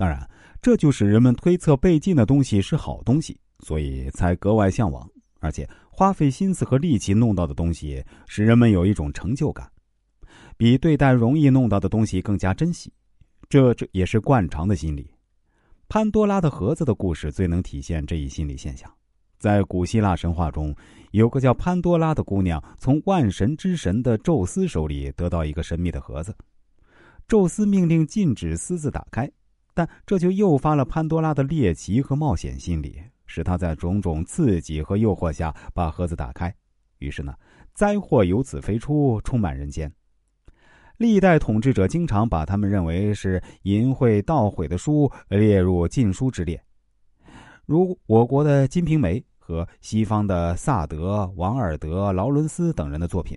当然，这就使人们推测被禁的东西是好东西，所以才格外向往，而且花费心思和力气弄到的东西，使人们有一种成就感，比对待容易弄到的东西更加珍惜。这这也是惯常的心理。潘多拉的盒子的故事最能体现这一心理现象。在古希腊神话中，有个叫潘多拉的姑娘，从万神之神的宙斯手里得到一个神秘的盒子。宙斯命令禁止私自打开，但这就诱发了潘多拉的猎奇和冒险心理，使他在种种刺激和诱惑下把盒子打开。于是呢，灾祸由此飞出，充满人间。历代统治者经常把他们认为是淫秽盗毁的书列入禁书之列，如我国的《金瓶梅》。和西方的萨德、王尔德、劳伦斯等人的作品，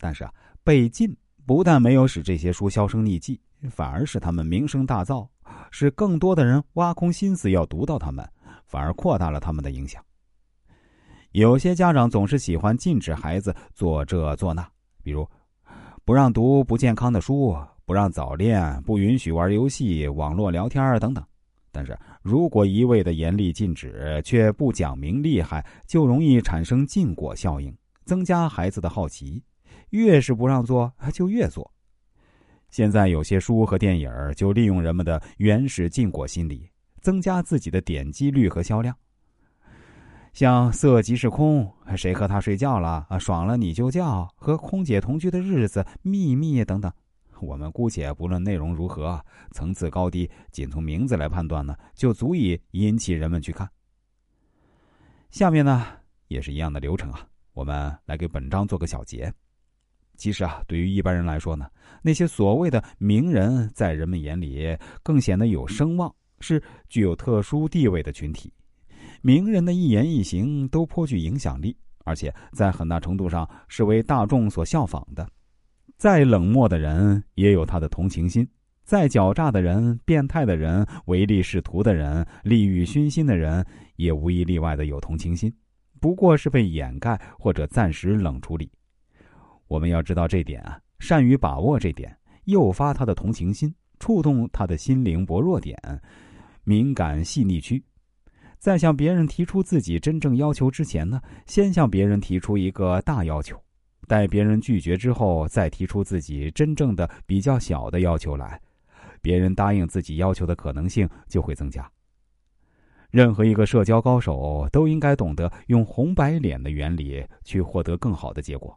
但是啊，被禁不但没有使这些书销声匿迹，反而使他们名声大噪，使更多的人挖空心思要读到他们，反而扩大了他们的影响。有些家长总是喜欢禁止孩子做这做那，比如不让读不健康的书，不让早恋，不允许玩游戏、网络聊天等等。但是如果一味的严厉禁止，却不讲明厉害，就容易产生禁果效应，增加孩子的好奇。越是不让做，就越做。现在有些书和电影就利用人们的原始禁果心理，增加自己的点击率和销量。像色即是空，谁和他睡觉了啊？爽了你就叫，和空姐同居的日子，秘密等等。我们姑且不论内容如何，层次高低，仅从名字来判断呢，就足以引起人们去看。下面呢，也是一样的流程啊，我们来给本章做个小结。其实啊，对于一般人来说呢，那些所谓的名人，在人们眼里更显得有声望，是具有特殊地位的群体。名人的一言一行都颇具影响力，而且在很大程度上是为大众所效仿的。再冷漠的人也有他的同情心，再狡诈的人、变态的人、唯利是图的人、利欲熏心的人，也无一例外的有同情心，不过是被掩盖或者暂时冷处理。我们要知道这点啊，善于把握这点，诱发他的同情心，触动他的心灵薄弱点、敏感细腻区，在向别人提出自己真正要求之前呢，先向别人提出一个大要求。待别人拒绝之后，再提出自己真正的比较小的要求来，别人答应自己要求的可能性就会增加。任何一个社交高手都应该懂得用红白脸的原理去获得更好的结果。